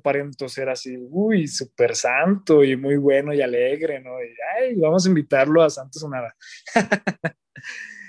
aparento ser así, uy, súper santo y muy bueno y alegre, ¿no? Y, ay, vamos a invitarlo a Santo Sonada.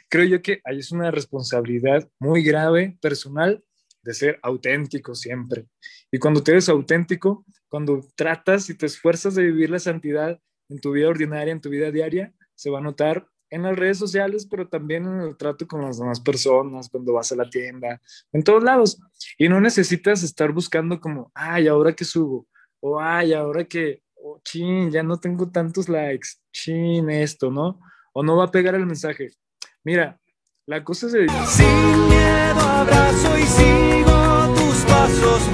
Creo yo que ahí es una responsabilidad muy grave, personal, de ser auténtico siempre. Y cuando te eres auténtico, cuando tratas y te esfuerzas de vivir la santidad en tu vida ordinaria, en tu vida diaria, se va a notar en las redes sociales, pero también en el trato con las demás personas, cuando vas a la tienda, en todos lados. Y no necesitas estar buscando como, ay, ahora que subo, o ay, ahora que, oh, chin, ya no tengo tantos likes, chin, esto, ¿no? O no va a pegar el mensaje. Mira, la cosa es. Sin miedo abrazo y sigo tus pasos,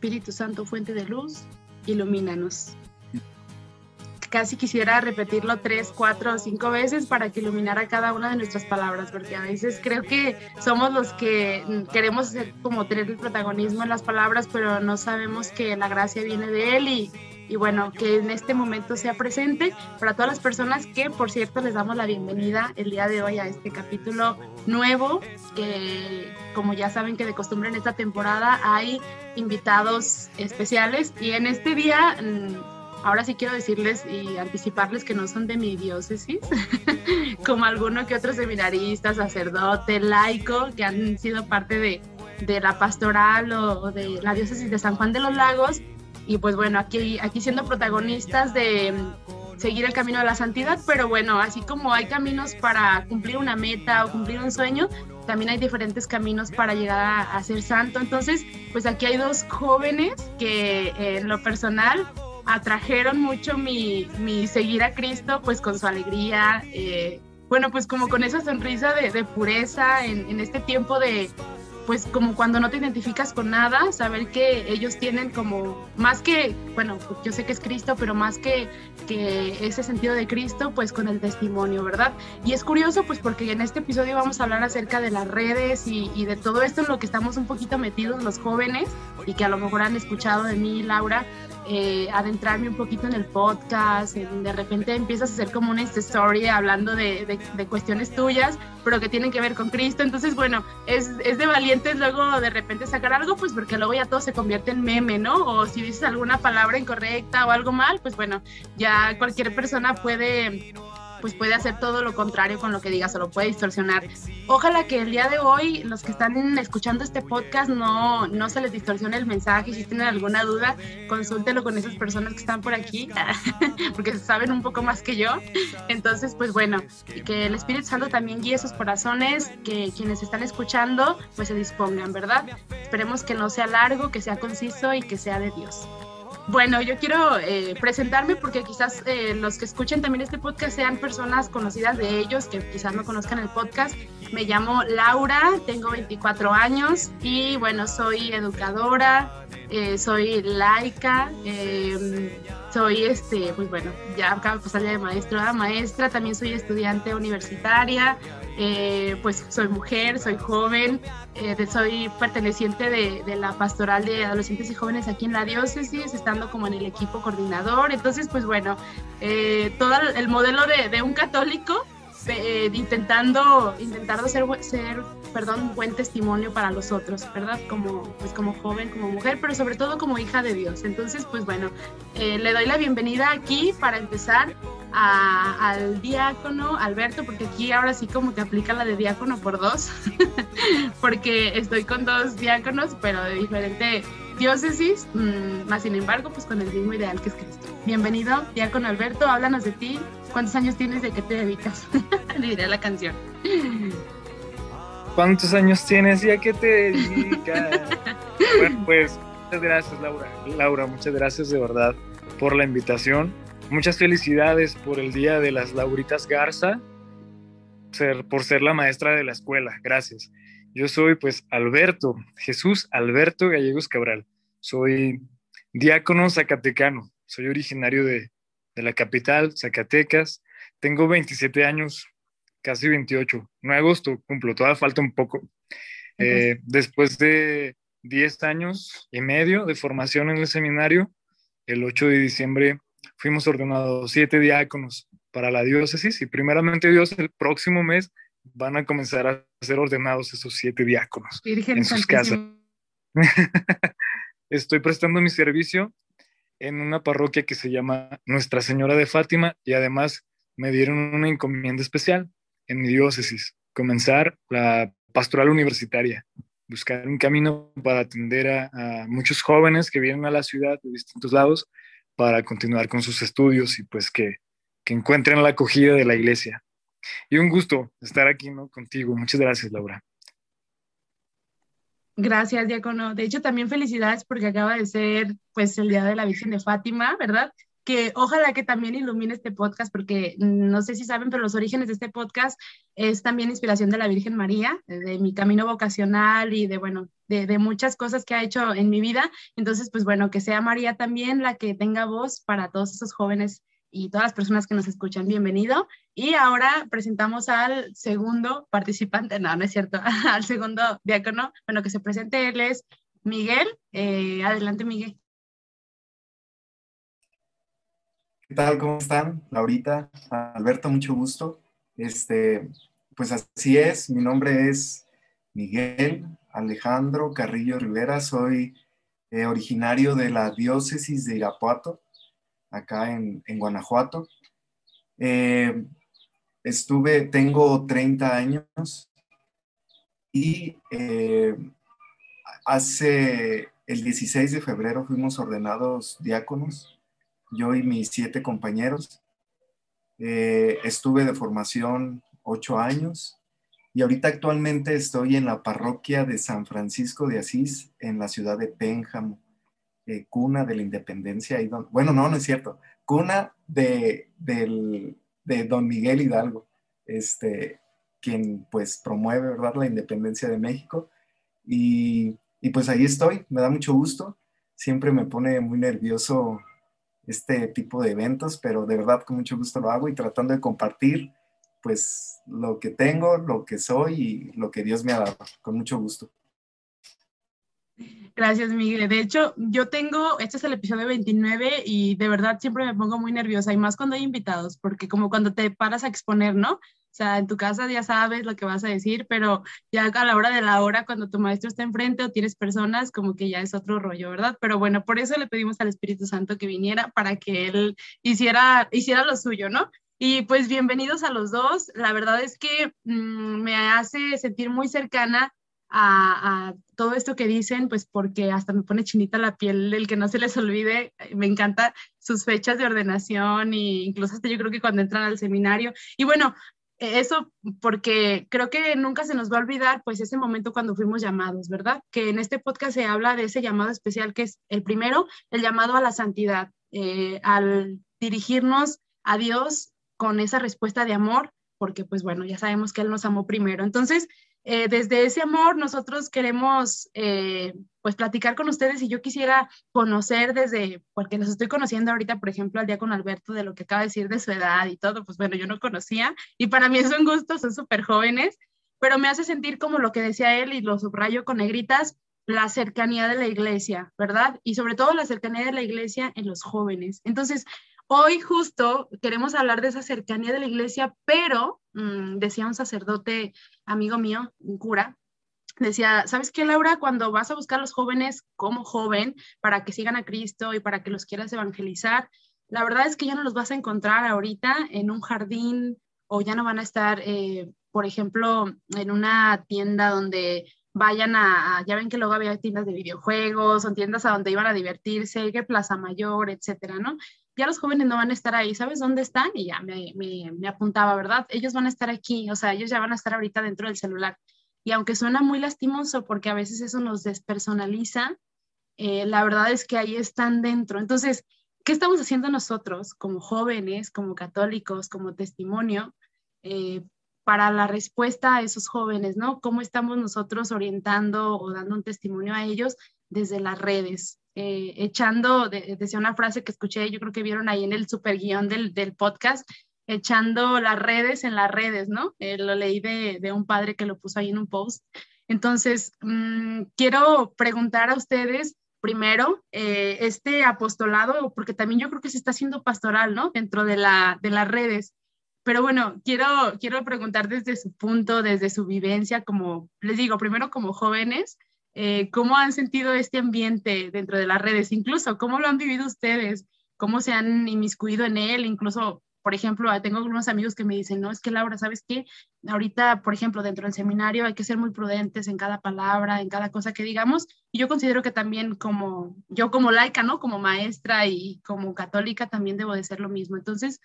Espíritu Santo, fuente de luz, ilumínanos. Casi quisiera repetirlo tres, cuatro o cinco veces para que iluminara cada una de nuestras palabras, porque a veces creo que somos los que queremos ser, como tener el protagonismo en las palabras, pero no sabemos que la gracia viene de Él y, y bueno, que en este momento sea presente. Para todas las personas que, por cierto, les damos la bienvenida el día de hoy a este capítulo nuevo, que como ya saben que de costumbre en esta temporada hay invitados especiales. Y en este día... Ahora sí quiero decirles y anticiparles que no son de mi diócesis, como alguno que otro seminarista, sacerdote, laico, que han sido parte de, de la pastoral o de la diócesis de San Juan de los Lagos, y pues bueno, aquí, aquí siendo protagonistas de mm, seguir el camino de la santidad, pero bueno, así como hay caminos para cumplir una meta o cumplir un sueño, también hay diferentes caminos para llegar a, ser santo. Entonces, pues aquí hay dos jóvenes que eh, en lo personal atrajeron mucho mi, mi, seguir a Cristo, pues con su alegría, eh, bueno, pues como con esa sonrisa de, de pureza en, en este tiempo de, pues como cuando no te identificas con nada, saber que ellos tienen como más que, bueno, yo sé que es Cristo, pero más que, que ese sentido de Cristo, pues con el testimonio, ¿verdad? Y es curioso, pues porque en este episodio vamos a hablar acerca de las redes y, y de todo esto en lo que estamos un poquito metidos los jóvenes y que a lo mejor han escuchado de mí, Laura, eh, adentrarme un poquito en el podcast, en, de repente empiezas a hacer como una story hablando de, de, de, cuestiones tuyas, pero que tienen que ver con Cristo. Entonces, bueno, es, es, de valientes luego de repente sacar algo, pues porque luego ya todo se convierte en meme, ¿no? O si dices alguna palabra incorrecta o algo mal, pues bueno, ya cualquier persona puede pues puede hacer todo lo contrario con lo que digas o lo puede distorsionar. Ojalá que el día de hoy los que están escuchando este podcast no, no se les distorsione el mensaje. Si tienen alguna duda, consúltelo con esas personas que están por aquí, porque saben un poco más que yo. Entonces, pues bueno, que el Espíritu Santo también guíe sus corazones, que quienes están escuchando pues se dispongan, ¿verdad? Esperemos que no sea largo, que sea conciso y que sea de Dios. Bueno, yo quiero eh, presentarme porque quizás eh, los que escuchen también este podcast sean personas conocidas de ellos, que quizás no conozcan el podcast. Me llamo Laura, tengo 24 años y bueno, soy educadora, eh, soy laica, soy este, pues bueno, ya acabo de pasar de maestra, maestra, también soy estudiante universitaria, eh, pues soy mujer, soy joven, eh, soy perteneciente de, la pastoral de adolescentes y jóvenes aquí en la diócesis, estando como en el equipo coordinador. Entonces, pues bueno, todo el modelo de, de un católico, eh, intentando, intentando ser, ser perdón, buen testimonio para los otros, ¿verdad? Como, pues como joven, como mujer, pero sobre todo como hija de Dios. Entonces, pues bueno, le doy la bienvenida aquí para empezar a, al diácono Alberto, porque aquí ahora sí como que aplica la de diácono por dos, porque estoy con dos diáconos, pero de diferente diócesis, mmm, más sin embargo, pues con el mismo ideal que es Cristo. Bienvenido, diácono Alberto, háblanos de ti, cuántos años tienes, de qué te dedicas, diré la canción. ¿Cuántos años tienes y a qué te dedicas? bueno, pues muchas gracias, Laura. Laura, muchas gracias de verdad por la invitación Muchas felicidades por el día de las Lauritas Garza, ser, por ser la maestra de la escuela. Gracias. Yo soy pues Alberto, Jesús Alberto Gallegos Cabral. Soy diácono zacatecano. Soy originario de, de la capital, Zacatecas. tengo 27 años, casi 28. No agosto, cumplo, todavía falta un poco. Eh, después de 10 años y medio de formación en el seminario, el 8 de diciembre fuimos ordenados siete diáconos para la diócesis y primeramente Dios el próximo mes van a comenzar a ser ordenados esos siete diáconos en sus casas. Estoy prestando mi servicio en una parroquia que se llama Nuestra Señora de Fátima y además me dieron una encomienda especial en mi diócesis, comenzar la pastoral universitaria, buscar un camino para atender a, muchos jóvenes que vienen a la ciudad de distintos lados para continuar con sus estudios y pues que, que encuentren la acogida de la iglesia. Y un gusto estar aquí ¿no? contigo. Muchas gracias, Laura. Gracias, Diácono. De hecho, también felicidades porque acaba de ser pues el Día de la Virgen de Fátima, ¿verdad? Que ojalá que también ilumine este podcast porque no sé si saben, pero los orígenes de este podcast es también inspiración de la Virgen María, de mi camino vocacional y de, bueno, de, de muchas cosas que ha hecho en mi vida. Entonces, pues bueno, que sea María también la que tenga voz para todos esos jóvenes y todas las personas que nos escuchan, bienvenido. Y ahora presentamos al segundo participante, no, no es cierto, al segundo diácono. Bueno, que se presente, él es Miguel. Eh, adelante, Miguel. ¿Qué tal? ¿Cómo están? Laurita, Alberto, mucho gusto. Este, pues así es, mi nombre es Miguel Alejandro Carrillo Rivera, soy eh, originario de la diócesis de Irapuato, acá en, Guanajuato. Eh, estuve, tengo 30 años y eh, hace el 16 de febrero fuimos ordenados diáconos, yo y mis siete compañeros. Eh, estuve de formación ocho años y ahorita actualmente estoy en la parroquia de San Francisco de Asís en la ciudad de Pénjamo cuna de la independencia. Y bueno, no, no es cierto. Cuna de, de don Miguel Hidalgo, este, quien pues promueve, ¿verdad?, la independencia de México. Y, y pues ahí estoy, me da mucho gusto. Siempre me pone muy nervioso este tipo de eventos, pero de verdad con mucho gusto lo hago y tratando de compartir pues lo que tengo, lo que soy y lo que Dios me ha dado, con mucho gusto. Gracias, Miguel. De hecho, yo tengo, este es el episodio 29 y de verdad siempre me pongo muy nerviosa y más cuando hay invitados, porque como cuando te paras a exponer, ¿no? O sea, en tu casa ya sabes lo que vas a decir, pero ya a la hora de la hora, cuando tu maestro está enfrente o tienes personas, como que ya es otro rollo, ¿verdad? Pero bueno, por eso le pedimos al Espíritu Santo que viniera para que él hiciera, hiciera lo suyo, ¿no? Y pues bienvenidos a los dos. La verdad es que mm, me hace sentir muy cercana a, todo esto que dicen, pues porque hasta me pone chinita la piel el que no se les olvide, me encanta sus fechas de ordenación e incluso hasta yo creo que cuando entran al seminario. Y bueno, eso porque creo que nunca se nos va a olvidar pues ese momento cuando fuimos llamados, ¿verdad? Que en este podcast se habla de ese llamado especial que es el primero, el llamado a la santidad, eh, al dirigirnos a Dios con esa respuesta de amor, porque pues bueno, ya sabemos que Él nos amó primero. Entonces, eh, desde ese amor nosotros queremos eh, pues platicar con ustedes y yo quisiera conocer desde, porque los estoy conociendo ahorita, por ejemplo, al día con Alberto de lo que acaba de decir de su edad y todo, pues bueno, yo no conocía y para mí es un gusto, son súper jóvenes, pero me hace sentir como lo que decía él y lo subrayo con negritas, la cercanía de la iglesia, ¿verdad? Y sobre todo la cercanía de la iglesia en los jóvenes. Entonces, Hoy justo queremos hablar de esa cercanía de la iglesia, pero mm, decía un sacerdote amigo mío, un cura, decía, ¿sabes qué, Laura? Cuando vas a buscar a los jóvenes como joven para que sigan a Cristo y para que los quieras evangelizar, la verdad es que ya no los vas a encontrar ahorita en un jardín o ya no van a estar, eh, por ejemplo, en una tienda donde vayan a, ya ven que luego había tiendas de videojuegos o tiendas a donde iban a divertirse, que Plaza Mayor, etcétera, ¿no? Ya los jóvenes no van a estar ahí, ¿sabes dónde están? Y ya me, me, apuntaba, ¿verdad? Ellos van a estar aquí, o sea, ellos ya van a estar ahorita dentro del celular. Y aunque suena muy lastimoso porque a veces eso nos despersonaliza, eh, la verdad es que ahí están dentro. Entonces, ¿qué estamos haciendo nosotros como jóvenes, como católicos, como testimonio eh, para la respuesta a esos jóvenes, ¿no? ¿Cómo estamos nosotros orientando o dando un testimonio a ellos desde las redes? Eh, echando, decía una frase que escuché, yo creo que vieron ahí en el super guion del, del podcast, echando las redes en las redes, ¿no? Eh, lo leí de, de, un padre que lo puso ahí en un post. Entonces, mmm, quiero preguntar a ustedes primero eh, este apostolado, porque también yo creo que se está haciendo pastoral, ¿no? Dentro de, la, de las redes. Pero bueno, quiero, quiero preguntar desde su punto, desde su vivencia, como les digo, primero como jóvenes, eh, ¿cómo han sentido este ambiente dentro de las redes? Incluso, ¿cómo lo han vivido ustedes? ¿Cómo se han inmiscuido en él? Incluso por ejemplo, tengo algunos amigos que me dicen, no, es que Laura, ¿sabes qué? Ahorita, por ejemplo, dentro del seminario hay que ser muy prudentes en cada palabra, en cada cosa que digamos. Y yo considero que también como, yo como laica, ¿no? Como maestra y como católica también debo de ser lo mismo. Entonces,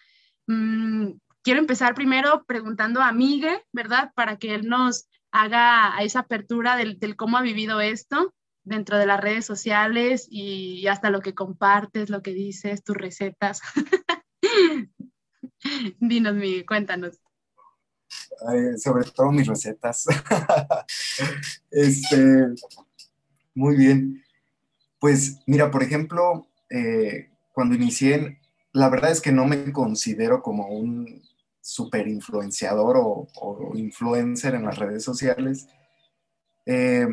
mmm, quiero empezar primero preguntando a Miguel, ¿verdad? Para que él nos haga esa apertura del, cómo ha vivido esto dentro de las redes sociales y hasta lo que compartes, lo que dices, tus recetas. Dinos, Miguel, cuéntanos. sobre todo mis recetas. este, muy bien. Pues mira, por ejemplo, eh, cuando inicié, la verdad es que no me considero como un super influenciador o, influencer en las redes sociales. Eh,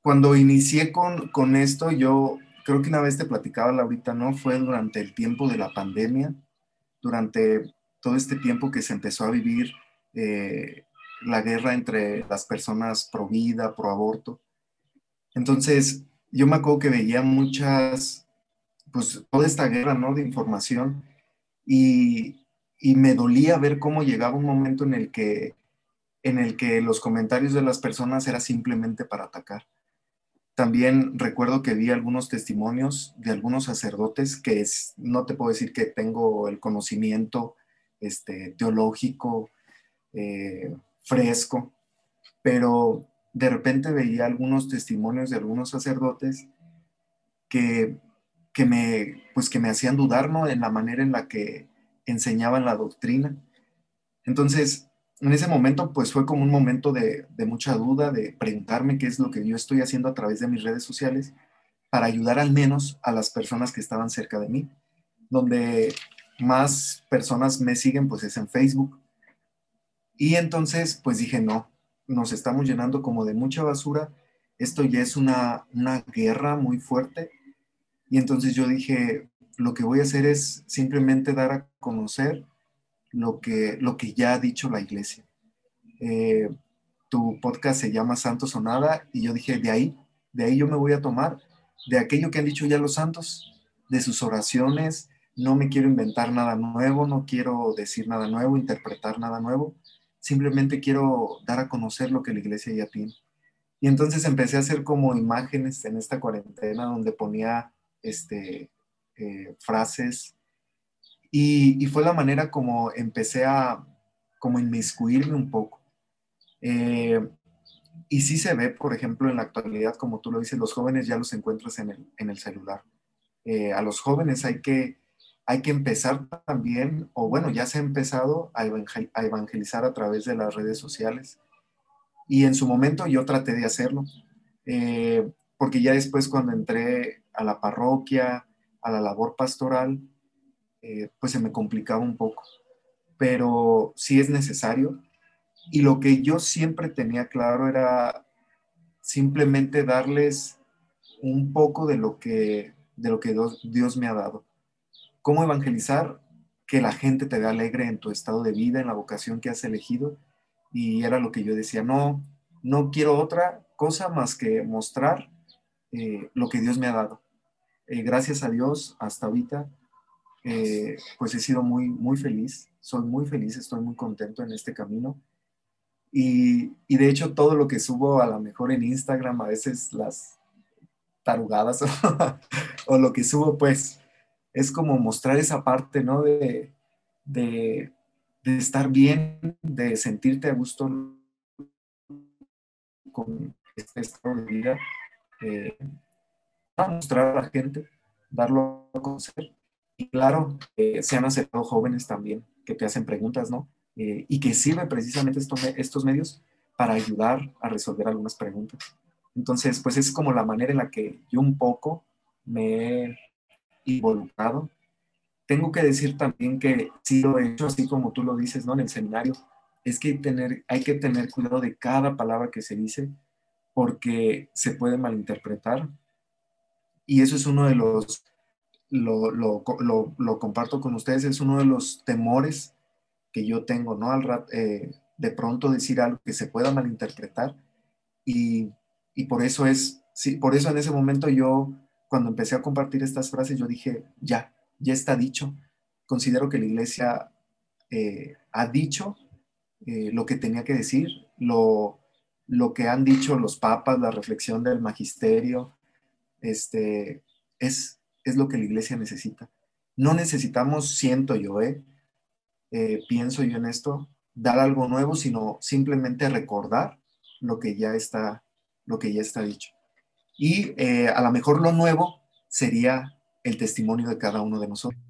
cuando inicié con, con, esto, yo creo que una vez te platicaba, Laurita, ¿no? Fue durante el tiempo de la pandemia durante todo este tiempo que se empezó a vivir eh, la guerra entre las personas pro vida, pro aborto. Entonces, yo me acuerdo que veía muchas, pues toda esta guerra, ¿no? De información y, y me dolía ver cómo llegaba un momento en el que en el que los comentarios de las personas era simplemente para atacar. También recuerdo que vi algunos testimonios de algunos sacerdotes que es, no te puedo decir que tengo el conocimiento este, teológico eh, fresco, pero de repente veía algunos testimonios de algunos sacerdotes que, que, me, pues que me hacían dudar en la manera en la que enseñaban la doctrina. Entonces, en ese momento, pues fue como un momento de, mucha duda, de preguntarme qué es lo que yo estoy haciendo a través de mis redes sociales para ayudar al menos a las personas que estaban cerca de mí. Donde más personas me siguen, pues es en Facebook. Y entonces, pues dije, no, nos estamos llenando como de mucha basura. Esto ya es una, una guerra muy fuerte. Y entonces yo dije, lo que voy a hacer es simplemente dar a conocer lo que, lo que ya ha dicho la iglesia. Eh, tu podcast se llama Santos o Nada y yo dije, de ahí, de ahí yo me voy a tomar, de aquello que han dicho ya los santos, de sus oraciones, no me quiero inventar nada nuevo, no quiero decir nada nuevo, interpretar nada nuevo, simplemente quiero dar a conocer lo que la iglesia ya tiene. Y entonces empecé a hacer como imágenes en esta cuarentena donde ponía este, eh, frases y, fue la manera como empecé a como inmiscuirme un poco. Eh, y sí se ve, por ejemplo, en la actualidad, como tú lo dices, los jóvenes ya los encuentras en el, en el celular. Eh, a los jóvenes hay que, hay que empezar también, o bueno, ya se ha empezado a, evangelizar a través de las redes sociales. Y en su momento yo traté de hacerlo, eh, porque ya después cuando entré a la parroquia, a la labor pastoral, eh, pues se me complicaba un poco. Pero sí es necesario. Y lo que yo siempre tenía claro era simplemente darles un poco de lo que, de lo que Dios, me ha dado. ¿Cómo evangelizar? Que la gente te vea alegre en tu estado de vida, en la vocación que has elegido. Y era lo que yo decía, no, no quiero otra cosa más que mostrar eh, lo que Dios me ha dado. Eh, gracias a Dios, hasta ahorita eh, pues he sido muy, muy feliz, soy muy feliz, estoy muy contento en este camino. Y, y, de hecho todo lo que subo a lo mejor en Instagram, a veces las tarugadas o, lo que subo, pues es como mostrar esa parte, ¿no? De, de, de estar bien, de sentirte a gusto con este estado de vida, eh, mostrar a la gente, darlo a conocer y claro, eh, se han acercado jóvenes también que te hacen preguntas, ¿no? Eh, y que sirven precisamente estos, estos medios para ayudar a resolver algunas preguntas. Entonces, pues es como la manera en la que yo un poco me he involucrado tengo que decir también que sí lo he hecho, así como tú lo dices, ¿no? En el seminario, es que tener, hay que tener cuidado de cada palabra que se dice porque se puede malinterpretar. Y eso es uno de los, lo, lo, lo, comparto con ustedes, es uno de los temores que yo tengo, ¿no? Al rat, eh, de pronto decir algo que se pueda malinterpretar. Y, y por eso es, sí, por eso en ese momento yo, cuando empecé a compartir estas frases, yo dije, ya, ya está dicho. Considero que la iglesia eh, ha dicho eh, lo que tenía que decir, lo, lo que han dicho los papas, la reflexión del magisterio, este, es, es lo que la iglesia necesita. No necesitamos, siento yo, eh, eh, pienso yo en esto, dar algo nuevo, sino simplemente recordar lo que ya está, lo que ya está dicho. Y a lo mejor lo nuevo sería el testimonio de cada uno de nosotros.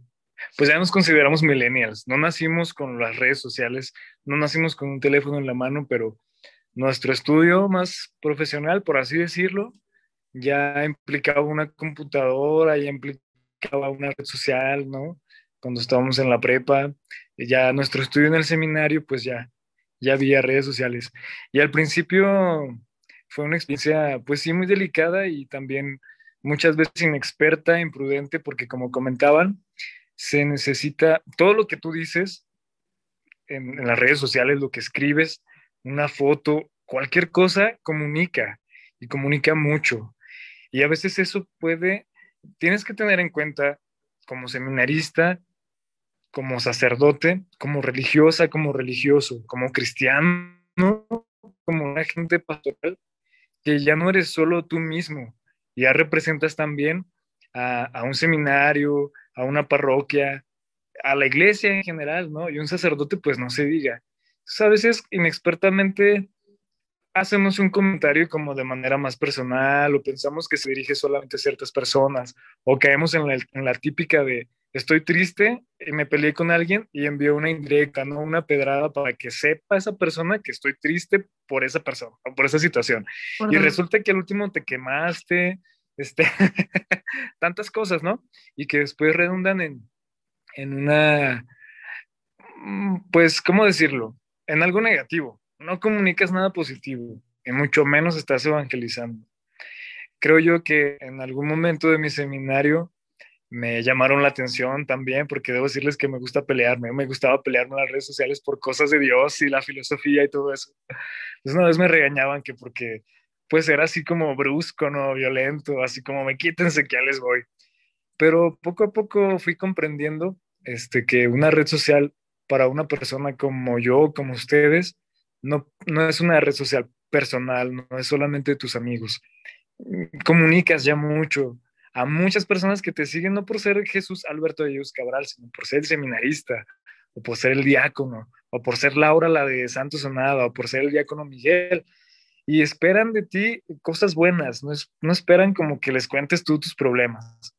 Pues ya nos consideramos millennials, no nacimos con las redes sociales, no nacimos con un teléfono en la mano, pero nuestro estudio más profesional, por así decirlo, ya implicaba una computadora, ya implicaba una red social, ¿no? Cuando estábamos en la prepa, ya nuestro estudio en el seminario, pues ya, ya había redes sociales. Y al principio fue una experiencia, pues sí, muy delicada y también muchas veces inexperta, imprudente, porque como comentaban, se necesita todo lo que tú dices en, las redes sociales, lo que escribes, una foto, cualquier cosa comunica y comunica mucho. Y a veces eso puede, tienes que tener en cuenta como seminarista, como sacerdote, como religiosa, como religioso, como cristiano, como una gente pastoral, que ya no eres solo tú mismo, ya representas también a, un seminario, a una parroquia, a la iglesia en general, ¿no? Y un sacerdote, pues no se diga. Entonces, a veces inexpertamente hacemos un comentario como de manera más personal o pensamos que se dirige solamente a ciertas personas o caemos en la, en la típica de estoy triste y me peleé con alguien y envío una indirecta, no una pedrada para que sepa esa persona que estoy triste por esa persona o por esa situación. y resulta que al último te quemaste, este, tantas cosas, ¿no? Y que después redundan en, en una, mm, pues, ¿cómo decirlo? En algo negativo. No comunicas nada positivo y mucho menos estás evangelizando. Creo yo que en algún momento de mi seminario me llamaron la atención también, porque debo decirles que me gusta pelearme, me gustaba pelearme en las redes sociales por cosas de Dios y la filosofía y todo eso. Entonces una vez me regañaban que porque pues era así como brusco, no violento, así como me quítense que ya les voy. Pero poco a poco fui comprendiendo este, que una red social para una persona como yo, como ustedes, no, no es una red social personal, no es solamente tus amigos. Comunicas ya mucho, a muchas personas que te siguen no por ser Jesús Alberto de Dios Cabral, sino por ser el seminarista, o por ser el diácono, o por ser Laura la de Santo Sonada, o por ser el diácono Miguel. Y esperan de ti cosas buenas, no, no esperan como que les cuentes tú tus problemas.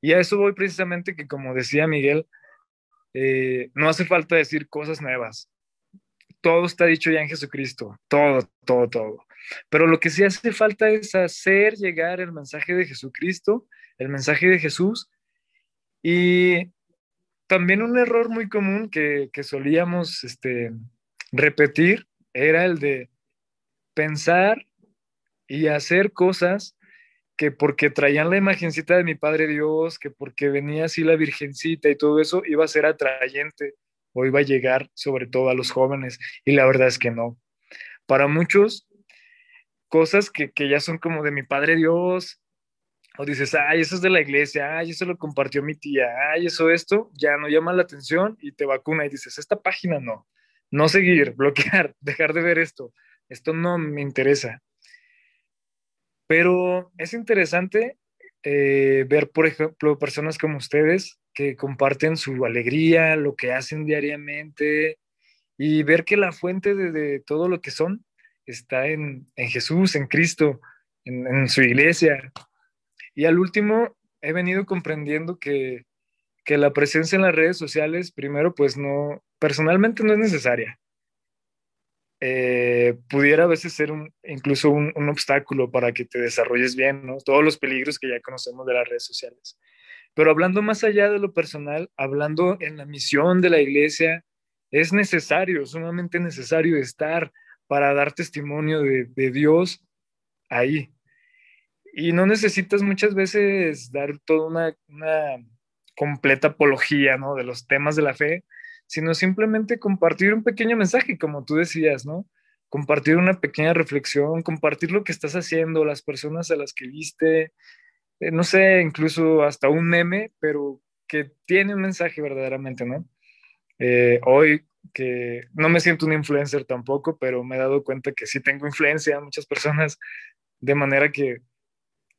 Y a eso voy precisamente que, como decía Miguel, eh, no hace falta decir cosas nuevas. Todo está dicho ya en Jesucristo, todo, todo, todo. Pero lo que sí hace falta es hacer llegar el mensaje de Jesucristo, el mensaje de Jesús. Y también un error muy común que, solíamos este, repetir era el de pensar y hacer cosas que porque traían la imagencita de mi Padre Dios, que porque venía así la Virgencita y todo eso, iba a ser atrayente o iba a llegar sobre todo a los jóvenes. Y la verdad es que no. Para muchos cosas que, ya son como de mi Padre Dios, o dices, ay, eso es de la iglesia, ay, eso lo compartió mi tía, ay, eso, esto, ya no llama la atención y te vacuna y dices, esta página no, no seguir, bloquear, dejar de ver esto, esto no me interesa. Pero es interesante eh, ver, por ejemplo, personas como ustedes que comparten su alegría, lo que hacen diariamente y ver que la fuente de todo lo que son está en, Jesús, en Cristo, en, su iglesia. Y al último, he venido comprendiendo que, la presencia en las redes sociales, primero, pues no, personalmente no es necesaria. Eh, pudiera a veces ser incluso un, un, obstáculo para que te desarrolles bien, ¿no? Todos los peligros que ya conocemos de las redes sociales. Pero hablando más allá de lo personal, hablando en la misión de la iglesia, es necesario, sumamente necesario estar para dar testimonio de, Dios ahí. Y no necesitas muchas veces dar toda una, una completa apología ¿no? de los temas de la fe, sino simplemente compartir un pequeño mensaje, como tú decías, ¿no? Compartir una pequeña reflexión, compartir lo que estás haciendo, las personas a las que viste, no sé, incluso hasta un meme, pero que tiene un mensaje verdaderamente, ¿no? Eh, hoy que no me siento un influencer tampoco, pero me he dado cuenta que sí tengo influencia a muchas personas de manera que,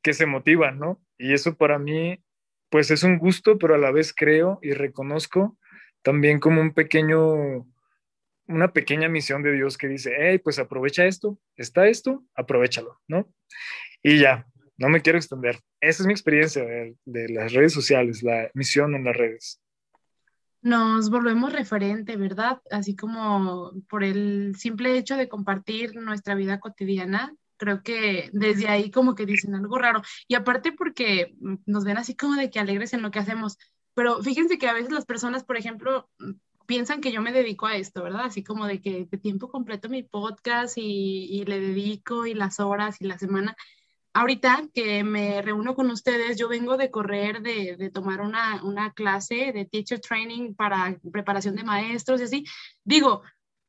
que se motivan, ¿no? Y eso para mí, pues es un gusto, pero a la vez creo y reconozco también como un pequeño, una pequeña misión de Dios que dice, hey, pues aprovecha esto, está esto, aprovechalo, ¿no? Y ya, no me quiero extender. Esa es mi experiencia de, las redes sociales, la misión en las redes nos volvemos referente, ¿verdad? Así como por el simple hecho de compartir nuestra vida cotidiana, creo que desde ahí como que dicen algo raro. Y aparte porque nos ven así como de que alegres en lo que hacemos. Pero fíjense que a veces las personas, por ejemplo, piensan que yo me dedico a esto, ¿verdad? Así como de que de tiempo completo mi podcast y, y le dedico y las horas y la semana ahorita que me reúno con ustedes, yo vengo de correr, de, tomar una, una, clase de teacher training para preparación de maestros y así. Digo,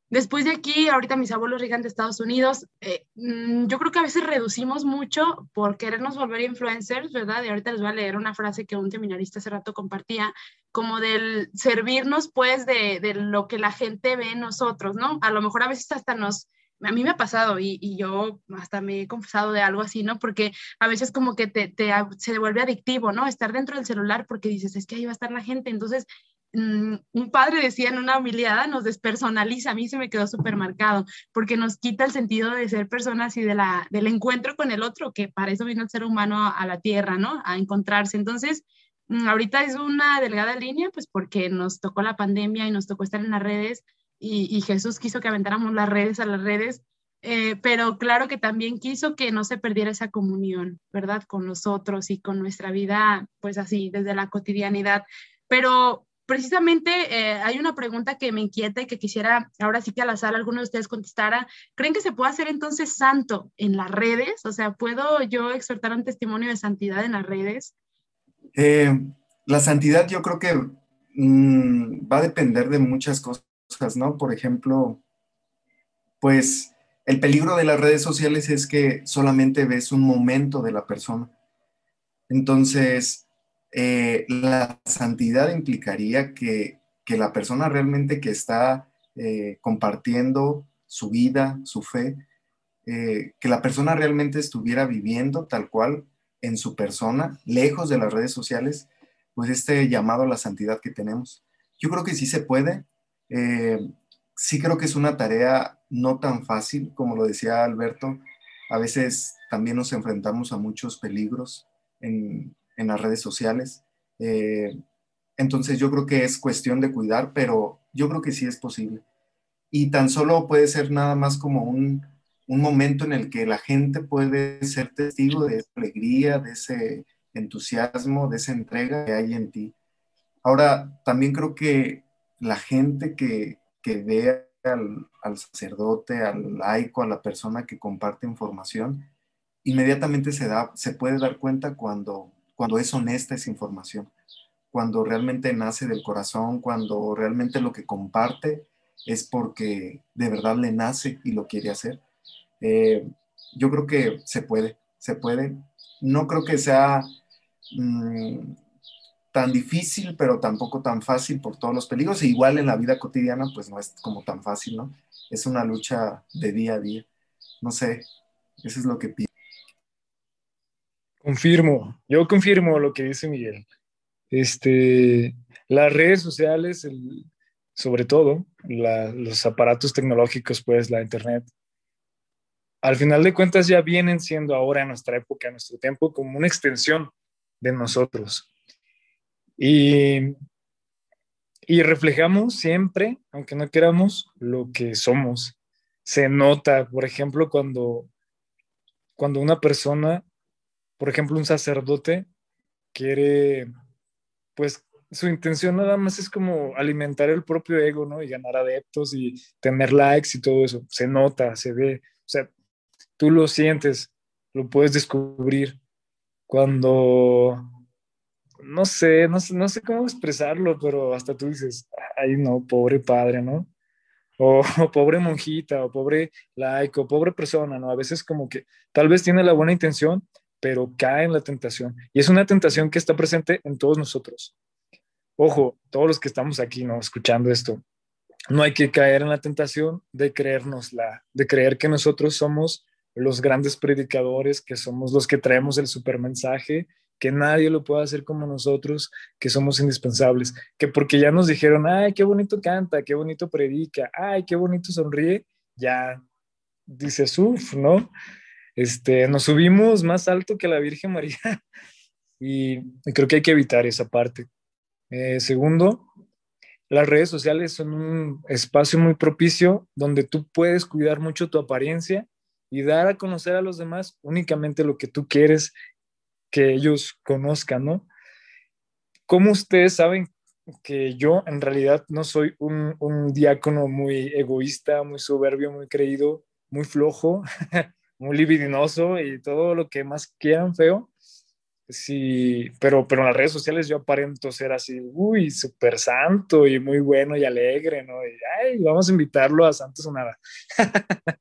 después de aquí, ahorita mis abuelos rigan de Estados Unidos, eh, mm, yo creo que a veces reducimos mucho por querernos volver influencers, ¿verdad? Y ahorita les voy a leer una frase que un seminarista hace rato compartía, como del servirnos pues de, de lo que la gente ve en nosotros, ¿no? A lo mejor a veces hasta nos a mí me ha pasado y, y, yo hasta me he confesado de algo así, ¿no? Porque a veces como que te, te, se vuelve adictivo, ¿no? Estar dentro del celular porque dices, es que ahí va a estar la gente. Entonces, mm, un padre decía en una humildad, nos despersonaliza, a mí se me quedó súper marcado, porque nos quita el sentido de ser personas y de la, del encuentro con el otro, que para eso vino el ser humano a, a la tierra, ¿no? A encontrarse. Entonces, mm, ahorita es una delgada línea, pues porque nos tocó la pandemia y nos tocó estar en las redes, y, Jesús quiso que aventáramos las redes a las redes, eh, pero claro que también quiso que no se perdiera esa comunión, ¿verdad? Con nosotros y con nuestra vida, pues así, desde la cotidianidad. Pero precisamente eh, hay una pregunta que me inquieta y que quisiera ahora sí que a la sala alguno de ustedes contestara. ¿Creen que se puede hacer entonces santo en las redes? O sea, ¿puedo yo exhortar un testimonio de santidad en las redes? Eh, la santidad yo creo que mm, va a depender de muchas cosas ¿no? Por ejemplo, pues el peligro de las redes sociales es que solamente ves un momento de la persona. Entonces, eh, la santidad implicaría que, la persona realmente que está eh, compartiendo su vida, su fe, eh, que la persona realmente estuviera viviendo tal cual en su persona, lejos de las redes sociales, pues este llamado a la santidad que tenemos. Yo creo que sí se puede, eh, sí creo que es una tarea no tan fácil, como lo decía Alberto. A veces también nos enfrentamos a muchos peligros en, las redes sociales. Eh, entonces yo creo que es cuestión de cuidar, pero yo creo que sí es posible. Y tan solo puede ser nada más como un, un momento en el que la gente puede ser testigo de esa alegría, de ese entusiasmo, de esa entrega que hay en ti. Ahora, también creo que la gente que, que ve al, sacerdote, al laico, a la persona que comparte información, inmediatamente se, da, se puede dar cuenta cuando, cuando es honesta esa información, cuando realmente nace del corazón, cuando realmente lo que comparte es porque de verdad le nace y lo quiere hacer. Eh, yo creo que se puede, se puede. No creo que sea mm, tan difícil, pero tampoco tan fácil por todos los peligros. E igual en la vida cotidiana, pues no es como tan fácil, ¿no? Es una lucha de día a día. No sé, eso es lo que pido. Confirmo, yo confirmo lo que dice Miguel. Este, las redes sociales, sobre todo, los aparatos tecnológicos, pues la internet, al final de cuentas ya vienen siendo ahora en nuestra época, en nuestro tiempo, como una extensión de nosotros. Y, y reflejamos siempre, aunque no queramos, lo que somos. Se nota, por ejemplo, cuando, cuando una persona, por ejemplo, un sacerdote, quiere pues su intención nada más es como alimentar el propio ego, ¿no? Y ganar adeptos y tener likes y todo eso. Se nota, se ve, o sea, tú lo sientes, lo puedes descubrir cuando, no sé, no sé, no sé cómo expresarlo, pero hasta tú dices, ay no, pobre padre, ¿no? O, pobre monjita, o pobre laico, pobre persona, ¿no? A veces como que tal vez tiene la buena intención, pero cae en la tentación. Y es una tentación que está presente en todos nosotros. Ojo, todos los que estamos aquí, ¿no? Escuchando esto, no hay que caer en la tentación de creérnosla, de creer que nosotros somos los grandes predicadores, que somos los que traemos el supermensaje, que nadie lo puede hacer como nosotros, que somos indispensables, que porque ya nos dijeron, ay, qué bonito canta, qué bonito predica, ay, qué bonito sonríe, ya dice, uff, ¿no? Este, nos subimos más alto que la Virgen María y, creo que hay que evitar esa parte. Eh, segundo, las redes sociales son un espacio muy propicio donde tú puedes cuidar mucho tu apariencia y dar a conocer a los demás únicamente lo que tú quieres que ellos conozcan, ¿no? ¿Cómo ustedes saben que yo en realidad no soy un, diácono muy egoísta, muy soberbio, muy creído, muy flojo, muy libidinoso y todo lo que más quieran feo? Sí, pero, pero en las redes sociales yo aparento ser así, uy, súper santo y muy bueno y alegre, ¿no? Y, ay, vamos a invitarlo a Santos Sonada.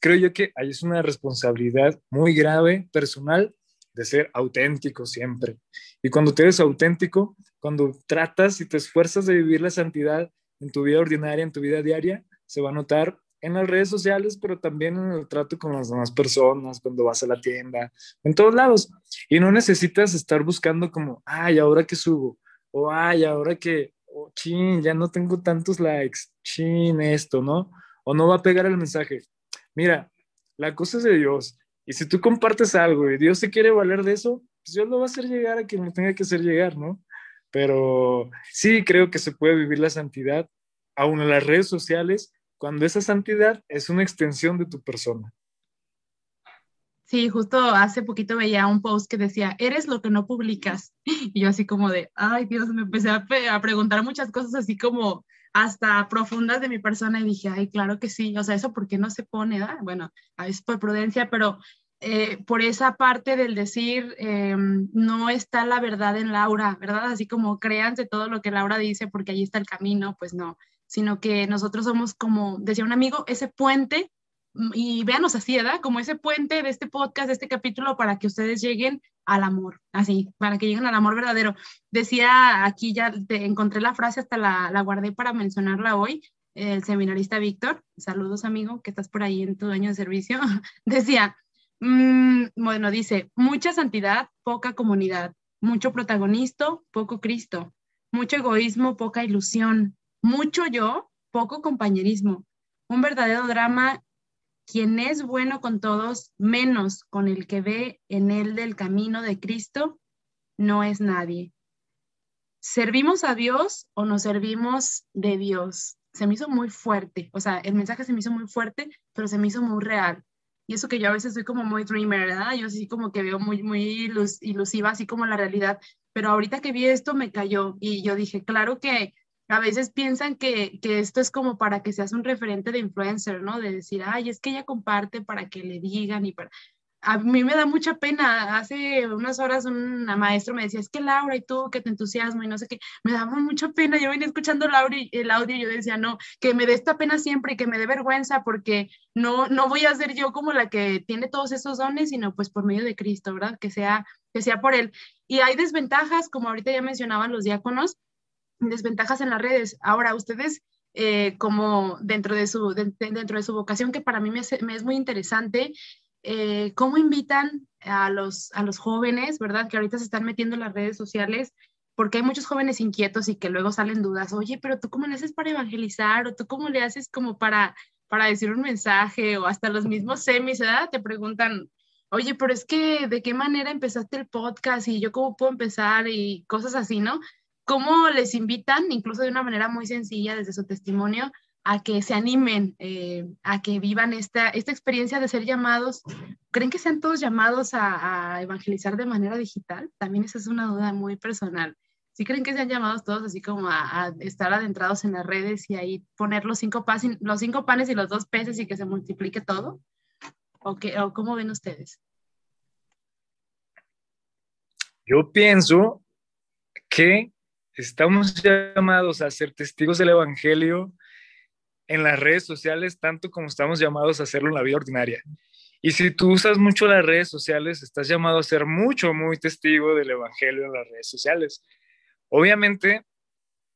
creo yo que ahí es una responsabilidad muy grave, personal, de ser auténtico siempre. Y cuando te eres auténtico, cuando tratas y te esfuerzas de vivir la santidad en tu vida ordinaria, en tu vida diaria, se va a notar en las redes sociales, pero también en el trato con las demás personas, cuando vas a la tienda, en todos lados. Y no necesitas estar buscando como, ay, ahora que subo, o ay, ahora que, oh, chin, ya no tengo tantos likes, chin, esto, ¿no? O no va a pegar el mensaje. Mira, la cosa es de Dios. Y si tú compartes algo y Dios se quiere valer de eso, pues Dios lo va a hacer llegar a quien lo tenga que hacer llegar, ¿no? Pero sí creo que se puede vivir la santidad, aún en las redes sociales, cuando esa santidad es una extensión de tu persona. Sí, justo hace poquito veía un post que decía, eres lo que no publicas. Y yo así como de, ay Dios, me empecé a, a preguntar muchas cosas así como, hasta profundas de mi persona y dije, ay, claro que sí, o sea, eso porque no se pone, ¿da? Bueno, veces por prudencia, pero eh, por esa parte del decir, eh, no está la verdad en Laura, ¿verdad? Así como créanse todo lo que Laura dice porque allí está el camino, pues no, sino que nosotros somos como, decía un amigo, ese puente y véanos así, ¿verdad? Como ese puente de este podcast, de este capítulo, para que ustedes lleguen al amor, así, para que lleguen al amor verdadero. Decía aquí, ya te encontré la frase, hasta la, la guardé para mencionarla hoy, el seminarista Víctor, saludos amigo, que estás por ahí en tu año de servicio, decía, mmm, bueno, dice, mucha santidad, poca comunidad, mucho protagonista, poco Cristo, mucho egoísmo, poca ilusión, mucho yo, poco compañerismo, un verdadero drama quien es bueno con todos, menos con el que ve en él del camino de Cristo, no es nadie. ¿Servimos a Dios o nos servimos de Dios? Se me hizo muy fuerte, o sea, el mensaje se me hizo muy fuerte, pero se me hizo muy real. Y eso que yo a veces soy como muy dreamer, ¿verdad? Yo sí como que veo muy, muy ilusiva, así como la realidad. Pero ahorita que vi esto me cayó y yo dije, claro que a veces piensan que, esto es como para que seas un referente de influencer, ¿no? De decir, ay, es que ella comparte para que le digan y para... A mí me da mucha pena. Hace unas horas un maestro me decía, es que Laura y tú, que te entusiasmo y no sé qué. Me daba mucha pena. Yo venía escuchando Laura y el audio y yo decía, no, que me dé esta pena siempre y que me dé vergüenza porque no, no voy a ser yo como la que tiene todos esos dones, sino pues por medio de Cristo, ¿verdad? Que sea, que sea por Él. Y hay desventajas, como ahorita ya mencionaban los diáconos, desventajas en las redes. Ahora, ustedes, eh, como dentro de, su, dentro de su vocación, que para mí me, es muy interesante, eh, ¿cómo invitan a los, a los jóvenes, verdad? Que ahorita se están metiendo en las redes sociales, porque hay muchos jóvenes inquietos y que luego salen dudas, oye, pero tú cómo le haces para evangelizar o tú cómo le haces como para, para decir un mensaje o hasta los mismos semis, ¿verdad? Te preguntan, oye, pero es que de qué manera empezaste el podcast y yo cómo puedo empezar y cosas así, ¿no? Cómo les invitan, incluso de una manera muy sencilla desde su testimonio, a que se animen, eh, a que vivan esta, esta experiencia de ser llamados. ¿Creen que sean todos llamados a, evangelizar de manera digital? También esa es una duda muy personal. ¿Sí creen que sean llamados todos así como a, estar adentrados en las redes y ahí poner los cinco, los cinco panes y los dos peces y que se multiplique todo? ¿O, ¿O cómo ven ustedes? Yo pienso que estamos llamados a ser testigos del Evangelio en las redes sociales, tanto como estamos llamados a hacerlo en la vida ordinaria. Y si tú usas mucho las redes sociales, estás llamado a ser mucho, muy testigo del Evangelio en las redes sociales. Obviamente,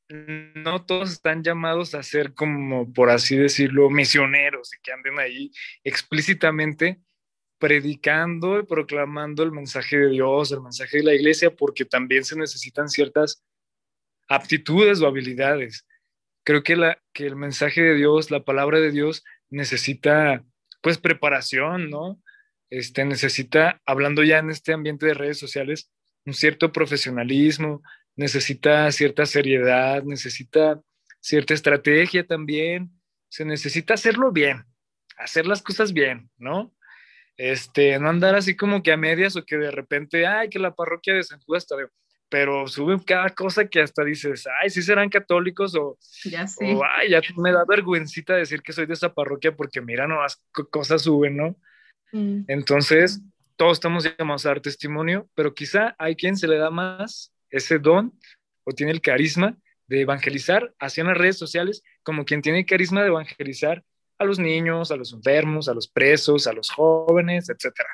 no todos están llamados a ser como, por así decirlo, misioneros y que anden ahí explícitamente predicando y proclamando el mensaje de Dios, el mensaje de la iglesia, porque también se necesitan ciertas aptitudes o habilidades. Creo que, la, que el mensaje de Dios, la palabra de Dios, necesita pues preparación, ¿no? Este, necesita, hablando ya en este ambiente de redes sociales, un cierto profesionalismo, necesita cierta seriedad, necesita cierta estrategia también, se necesita hacerlo bien, hacer las cosas bien, ¿no? Este, no andar así como que a medias o que de repente, ay, que la parroquia de San Judas pero suben cada cosa que hasta dices, ay, sí serán católicos o, ya o ay, ya me da vergüencita decir que soy de esa parroquia porque mira, no, las cosas suben, ¿no? Mm. Entonces, todos estamos llamados a dar testimonio, pero quizá hay quien se le da más ese don o tiene el carisma de evangelizar hacia las redes sociales, como quien tiene el carisma de evangelizar a los niños, a los enfermos, a los presos, a los jóvenes, etcétera.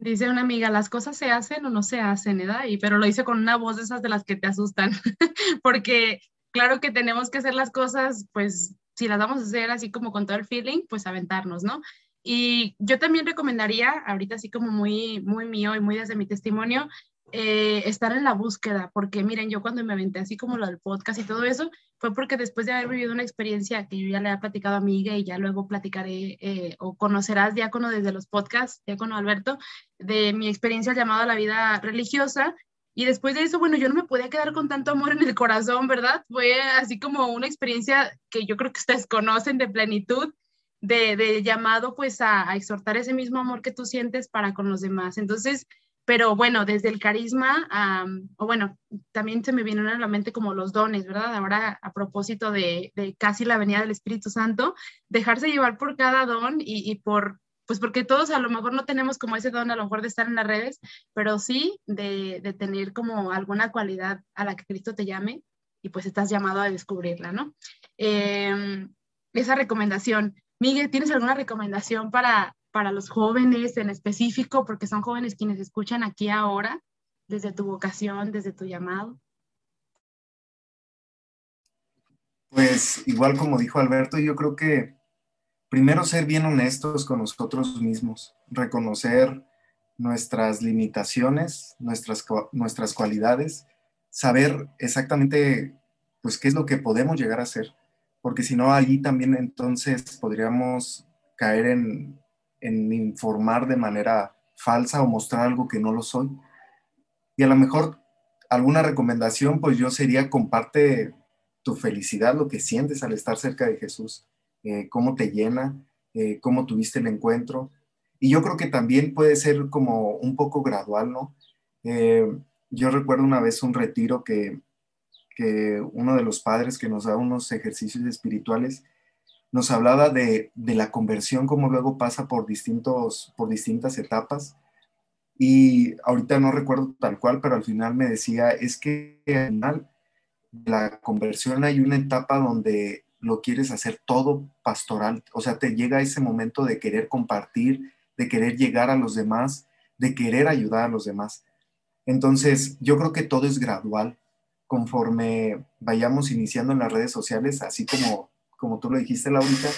Dice una amiga, las cosas se hacen o no se hacen, ¿verdad? Y, pero lo dice con una voz de esas de las que te asustan, porque claro que tenemos que hacer las cosas, pues si las vamos a hacer así como con todo el feeling, pues aventarnos, ¿no? Y yo también recomendaría, ahorita así como muy, muy mío y muy desde mi testimonio, eh, estar en la búsqueda, porque miren, yo cuando me aventé así como lo del podcast y todo eso, fue porque después de haber vivido una experiencia que yo ya le he platicado a mi hija y ya luego platicaré eh, o conocerás, diácono, desde los podcasts, diácono Alberto, de mi experiencia llamada a la vida religiosa. Y después de eso, bueno, yo no me podía quedar con tanto amor en el corazón, ¿verdad? Fue así como una experiencia que yo creo que ustedes conocen de plenitud, de, de llamado pues a exhortar ese mismo amor que tú sientes para con los demás. Entonces, pero bueno, desde el carisma, o bueno, también se me vienen a la mente como los dones, ¿verdad? Ahora a propósito de, casi la venida del Espíritu Santo, dejarse llevar por cada don y, por, pues porque todos a lo mejor no tenemos como ese don a lo mejor de estar en las redes, pero sí de, tener como alguna cualidad a la que Cristo te llame y pues estás llamado a descubrirla, ¿no? Em, esa recomendación. Miguel, ¿tienes alguna recomendación para, para los jóvenes en específico, porque son jóvenes quienes escuchan aquí ahora, desde tu vocación, desde tu llamado? Pues igual como dijo Alberto, yo creo que primero ser bien honestos con nosotros mismos, reconocer nuestras limitaciones, nuestras, nuestras cualidades, saber exactamente pues qué es lo que podemos llegar a hacer, porque si no allí también entonces podríamos caer en en informar de manera falsa o mostrar algo que no lo soy. Y a lo mejor alguna recomendación, pues yo sería comparte tu felicidad, lo que sientes al estar cerca de Jesús, eh, cómo te llena, eh, cómo tuviste el encuentro. Y yo creo que también puede ser como un poco gradual, ¿no? Eh, yo recuerdo una vez un retiro que, que uno de los padres que nos da unos ejercicios espirituales, nos hablaba de, la conversión, como luego pasa por, distintos, por distintas etapas. Y ahorita no recuerdo tal cual, pero al final me decía, es que al final la conversión hay una etapa donde lo quieres hacer todo pastoral, o sea, te llega ese momento de querer compartir, de querer llegar a los demás, de querer ayudar a los demás. Entonces, yo creo que todo es gradual, conforme vayamos iniciando en las redes sociales, así como como tú lo dijiste, Laurita,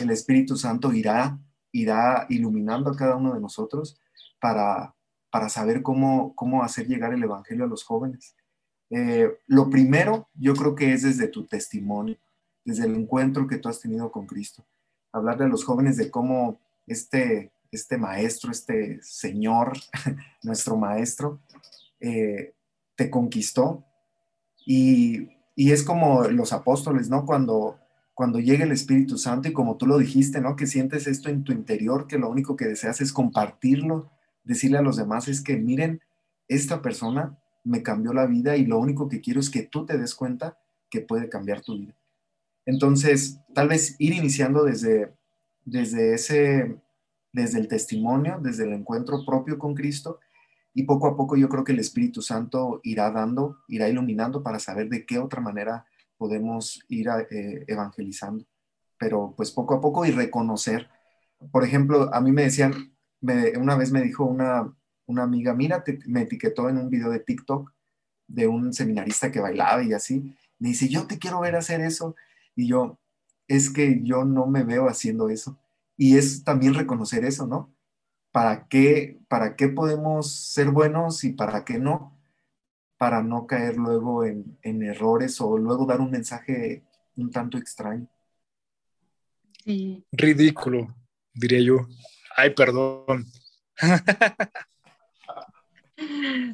el Espíritu Santo irá, irá iluminando a cada uno de nosotros para, para saber cómo, cómo hacer llegar el Evangelio a los jóvenes. Eh, lo primero, yo creo que es desde tu testimonio, desde el encuentro que tú has tenido con Cristo. Hablarle a los jóvenes de cómo este, este maestro, este Señor, nuestro maestro, eh, te conquistó. Y, y, es como los apóstoles, ¿no? Cuando cuando llegue el Espíritu Santo y como tú lo dijiste, ¿no? Que sientes esto en tu interior, que lo único que deseas es compartirlo, decirle a los demás es que miren, esta persona me cambió la vida y lo único que quiero es que tú te des cuenta que puede cambiar tu vida. Entonces, tal vez ir iniciando desde, desde ese, desde el testimonio, desde el encuentro propio con Cristo y poco a poco yo creo que el Espíritu Santo irá dando, irá iluminando para saber de qué otra manera podemos ir eh, evangelizando. Pero pues poco a poco y reconocer. Por ejemplo, a mí me decían, una vez me dijo una, una amiga, mira, me etiquetó en un video de TikTok de un seminarista que bailaba y así. Me dice, yo te quiero ver hacer eso. Y yo, es que yo no me veo haciendo eso. Y es también reconocer eso, ¿no? ¿Para qué, para qué podemos ser buenos y para qué no? Para no caer luego en, en errores o luego dar un mensaje un tanto extraño. Sí. Ridículo, diría yo. Ay, perdón.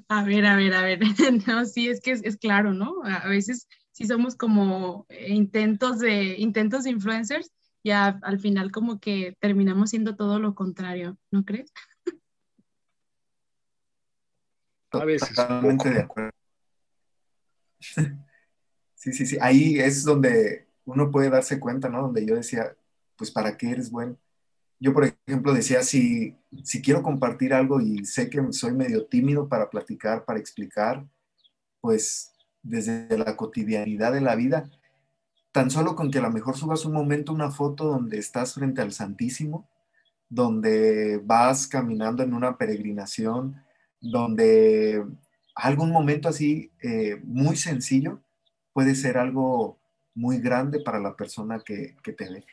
A ver, a ver, a ver. No, sí, es que es, es claro, ¿no? A veces sí somos como intentos de, intentos de influencers y al final como que terminamos siendo todo lo contrario, ¿no crees? A veces. Totalmente de acuerdo. Sí, sí, sí. Ahí es donde uno puede darse cuenta, ¿no? Donde yo decía, pues, ¿para qué eres bueno? Yo, por ejemplo, decía, si, si quiero compartir algo y sé que soy medio tímido para platicar, para explicar, pues desde la cotidianidad de la vida, tan solo con que a lo mejor subas un momento una foto donde estás frente al Santísimo, donde vas caminando en una peregrinación, donde algún momento así eh, muy sencillo puede ser algo muy grande para la persona que, que te ve.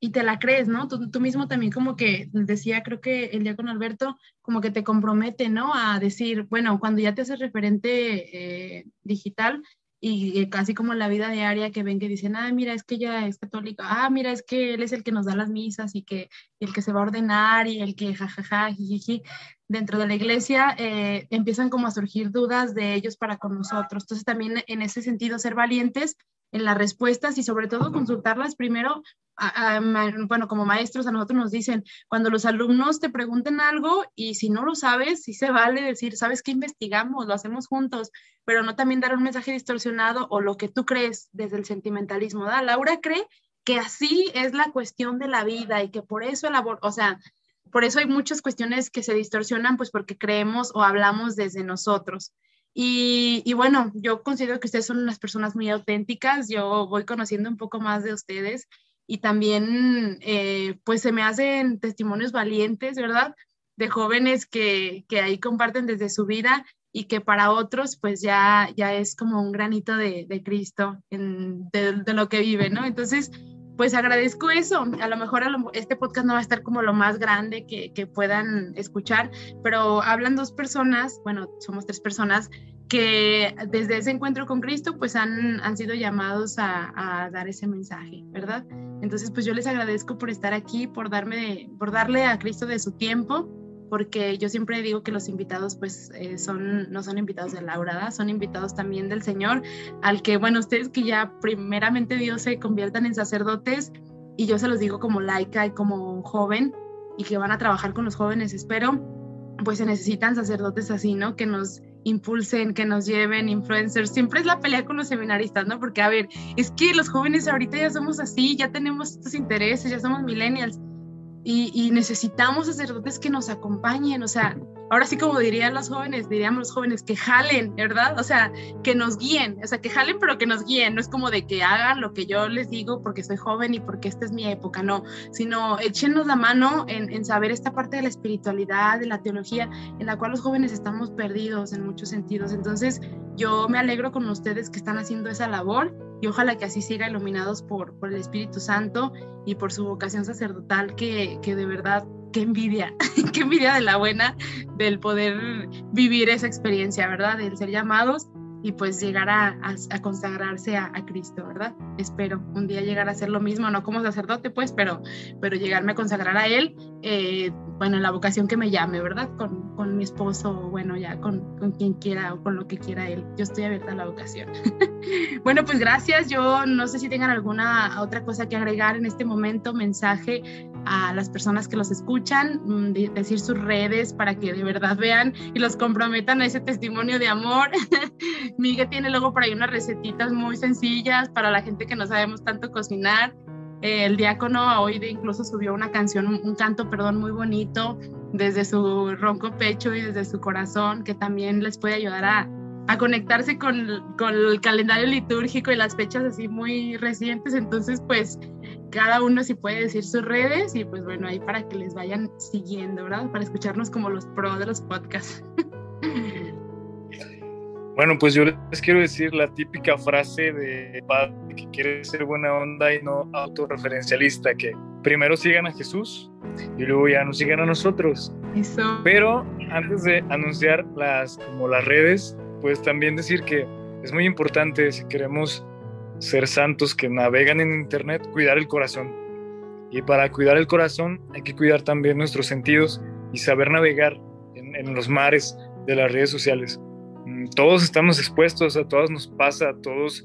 y te la crees, ¿no? Tú, mismo también como que decía, creo que el día con Alberto, como que te compromete, ¿no? A decir, bueno, cuando ya te haces referente eh, digital y casi como la vida diaria que ven que dicen, ah, mira, es que ella es católica, ah, mira, es que él es el que nos da las misas y que el que se va a ordenar y el que jajaja, jijiji, dentro de la iglesia eh, empiezan como a surgir dudas de ellos para con nosotros. Entonces también en ese sentido ser valientes en las respuestas y sobre todo consultarlas primero bueno, como maestros a nosotros nos dicen, cuando los alumnos te pregunten algo y si no lo sabes, sí se vale decir, ¿sabes qué investigamos? Lo hacemos juntos, pero no también dar un mensaje distorsionado o lo que tú crees desde el sentimentalismo. ¿da? Laura cree que así es la cuestión de la vida y que por eso el o sea, por eso hay muchas cuestiones que se distorsionan, pues porque creemos o hablamos desde nosotros. Y, bueno, yo considero que ustedes son unas personas muy auténticas, yo voy conociendo un poco más de ustedes y también eh, pues se me hacen testimonios valientes, ¿verdad? De jóvenes que, que, ahí comparten desde su vida y que para otros pues ya, ya es como un granito de, de Cristo en, de, de, lo que vive, ¿no? Entonces, pues agradezco eso. A lo mejor este podcast no va a estar como lo más grande que, que puedan escuchar, pero hablan dos personas, bueno, somos tres personas que desde ese encuentro con Cristo pues han, sido llamados a, a, dar ese mensaje, ¿verdad? Entonces pues yo les agradezco por estar aquí, por, darme, por darle a Cristo de su tiempo, porque yo siempre digo que los invitados pues eh, son, no son invitados de Laura, son invitados también del Señor, al que, bueno, ustedes que ya primeramente Dios se conviertan en sacerdotes, y yo se los digo como laica y como joven, y que van a trabajar con los jóvenes, espero, pues se necesitan sacerdotes así, ¿no? Que nos impulsen, que nos lleven, influencers. Siempre es la pelea con los seminaristas, ¿no? Porque, a ver, es que los jóvenes ahorita ya somos así, ya tenemos estos intereses, ya somos millennials y, necesitamos sacerdotes que nos acompañen, o sea, ahora sí como dirían los jóvenes, diríamos los jóvenes, que jalen, ¿verdad? O sea, que nos guíen, o sea, que jalen pero que nos guíen, no es como de que hagan lo que yo les digo porque soy joven y porque esta es mi época, no, sino échenos la mano en, en saber esta parte de la espiritualidad, de la teología, en la cual los jóvenes estamos perdidos en muchos sentidos. Entonces, yo me alegro con ustedes que están haciendo esa labor y ojalá que así siga iluminados por, por el Espíritu Santo y por su vocación sacerdotal, que, que de verdad, qué envidia, qué envidia de la buena del poder vivir esa experiencia, ¿verdad? Del ser llamados y pues llegar a, a, consagrarse a, Cristo, ¿verdad? Espero un día llegar a hacer lo mismo, no como sacerdote, pues, pero, pero llegarme a consagrar a Él, eh, bueno, la vocación que me llame, ¿verdad? Con, con mi esposo, bueno, ya con, con, quien quiera o con lo que quiera Él. Yo estoy abierta a la vocación. bueno, pues gracias. Yo no sé si tengan alguna otra cosa que agregar en este momento, mensaje a las personas que los escuchan, mm, decir sus redes para que de verdad vean y los comprometan a ese testimonio de amor. Miguel tiene luego por ahí unas recetitas muy sencillas para la gente que no sabemos tanto cocinar. Eh, el diácono hoy incluso subió una canción, un, canto, perdón, muy bonito desde su ronco pecho y desde su corazón que también les puede ayudar a, a conectarse con, con, el calendario litúrgico y las fechas así muy recientes. Entonces, pues cada uno si puede decir sus redes y pues bueno, ahí para que les vayan siguiendo, ¿verdad? Para escucharnos como los pros de los podcasts. Bueno, pues yo les quiero decir la típica frase de padre que quiere ser buena onda y no autorreferencialista, que primero sigan a Jesús y luego ya nos sigan a nosotros. Eso. Pero antes de anunciar las, como las redes, pues también decir que es muy importante si queremos ser santos que navegan en Internet, cuidar el corazón. Y para cuidar el corazón hay que cuidar también nuestros sentidos y saber navegar en, los mares de las redes sociales. Mm, todos estamos expuestos, a todos nos pasa, a todos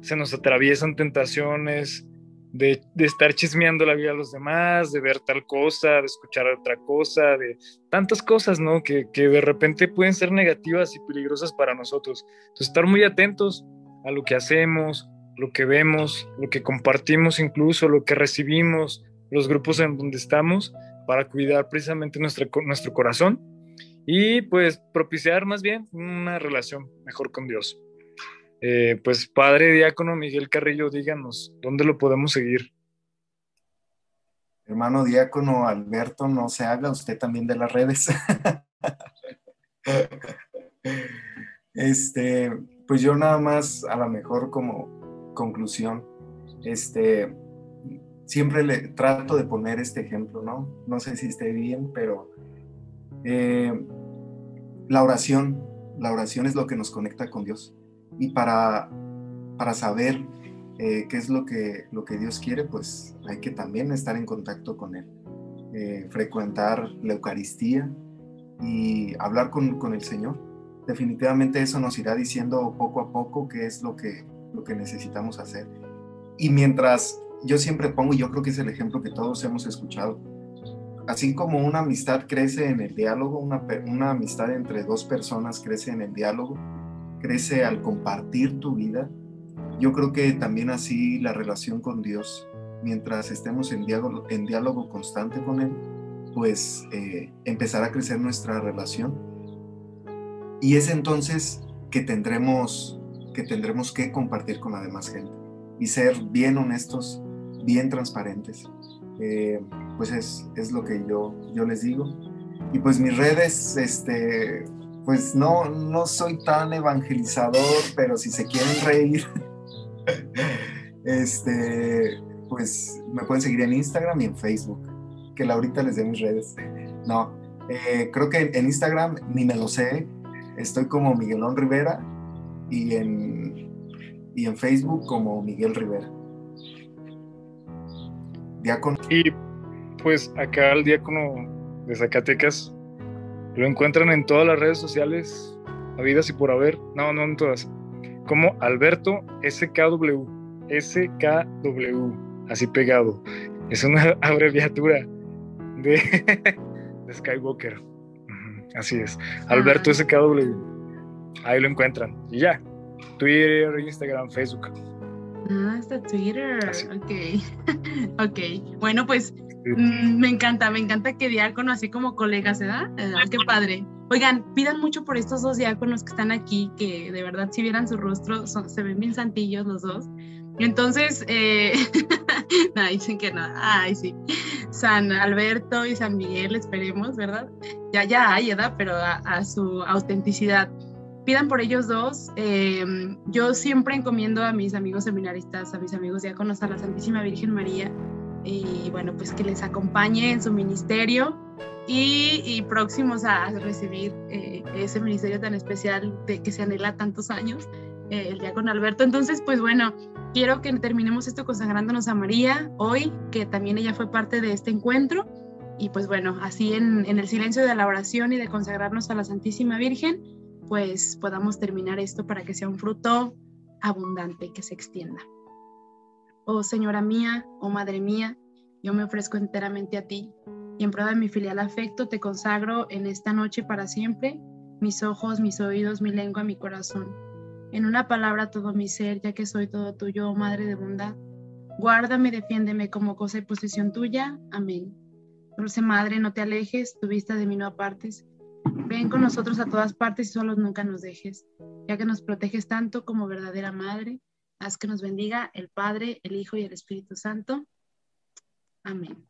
se nos atraviesan tentaciones de, estar chismeando la vida de los demás, de ver tal cosa, de escuchar otra cosa, de tantas cosas, ¿no? Que, que de repente pueden ser negativas y peligrosas para nosotros. Entonces, estar muy atentos a lo que hacemos, lo que vemos, lo que compartimos incluso, lo que recibimos, los grupos en donde estamos, para cuidar precisamente nuestro, nuestro corazón y pues propiciar más bien una relación mejor con Dios. Eh, pues Padre Diácono Miguel Carrillo, díganos, ¿dónde lo podemos seguir? Hermano Diácono Alberto, no se haga usted también de las redes. este, pues yo nada más a lo mejor como conclusión, este, siempre le trato de poner este ejemplo, ¿no? No sé si esté bien, pero eh, la oración, la oración es lo que nos conecta con Dios. Y para, para saber eh, qué es lo que, lo que Dios quiere, pues hay que también estar en contacto con Él, eh, frecuentar la Eucaristía y hablar con, con el Señor. Definitivamente eso nos irá diciendo poco a poco qué es lo que lo que necesitamos hacer. Y mientras yo siempre pongo, y yo creo que es el ejemplo que todos hemos escuchado, así como una amistad crece en el diálogo, una, una amistad entre dos personas crece en el diálogo, crece al compartir tu vida, yo creo que también así la relación con Dios, mientras estemos en diálogo, en diálogo constante con Él, pues eh, empezará a crecer nuestra relación. Y es entonces que tendremos que tendremos que compartir con la demás gente y ser bien honestos, bien transparentes. Eh, pues es, es, lo que yo, yo les digo. Y pues mis redes, este, pues no, no soy tan evangelizador, pero si se quieren reír, este, pues me pueden seguir en Instagram y en Facebook, que ahorita les dé mis redes. No, eh, creo que en Instagram ni me lo sé, estoy como Miguelón Rivera y en, y en Facebook como Miguel Rivera. Diácono. Y pues acá el diácono de Zacatecas lo encuentran en todas las redes sociales, habidas y por haber, no, no en todas, como Alberto SKW, SKW, así pegado. Es una abreviatura de, de Skywalker. Así es, Alberto ah. SKW. Ahí lo encuentran. Y ya. Twitter, Instagram, Facebook. Ah, hasta Twitter. Ok. ok. Bueno, pues mm, me encanta, me encanta que diácono, así como colegas, ¿verdad? ¿eh? qué padre. Oigan, pidan mucho por estos dos diáconos que están aquí, que de verdad si vieran su rostro, se ven bien santillos los dos. Entonces, eh, no, dicen que no. Ay, sí. San Alberto y San Miguel, esperemos, ¿verdad? Ya, ya hay, ¿verdad? Pero a su autenticidad pidan por ellos dos. Eh, yo siempre encomiendo a mis amigos seminaristas, a mis amigos diáconos, a la Santísima Virgen María, y bueno, pues que les acompañe en su ministerio y, próximos a recibir eh, ese ministerio tan especial de que se anhela tantos años, eh, el diácono Alberto. Entonces, pues bueno, quiero que terminemos esto consagrándonos a María hoy, que también ella fue parte de este encuentro. Y pues bueno, así en, en el silencio de la oración y de consagrarnos a la Santísima Virgen, pues podamos terminar esto para que sea un fruto abundante que se extienda. Oh Señora mía, oh Madre mía, yo me ofrezco enteramente a ti, y en prueba de mi filial afecto te consagro en esta noche para siempre mis ojos, mis oídos, mi lengua, mi corazón. En una palabra todo mi ser, ya que soy todo tuyo, oh Madre de bondad. Guárdame, defiéndeme como cosa y posesión tuya. Amén. Dulce Madre, no te alejes, tu vista de mí no apartes. Ven con nosotros a todas partes y solos nunca nos dejes, ya que nos proteges tanto como verdadera Madre. Haz que nos bendiga el Padre, el Hijo y el Espíritu Santo. Amén.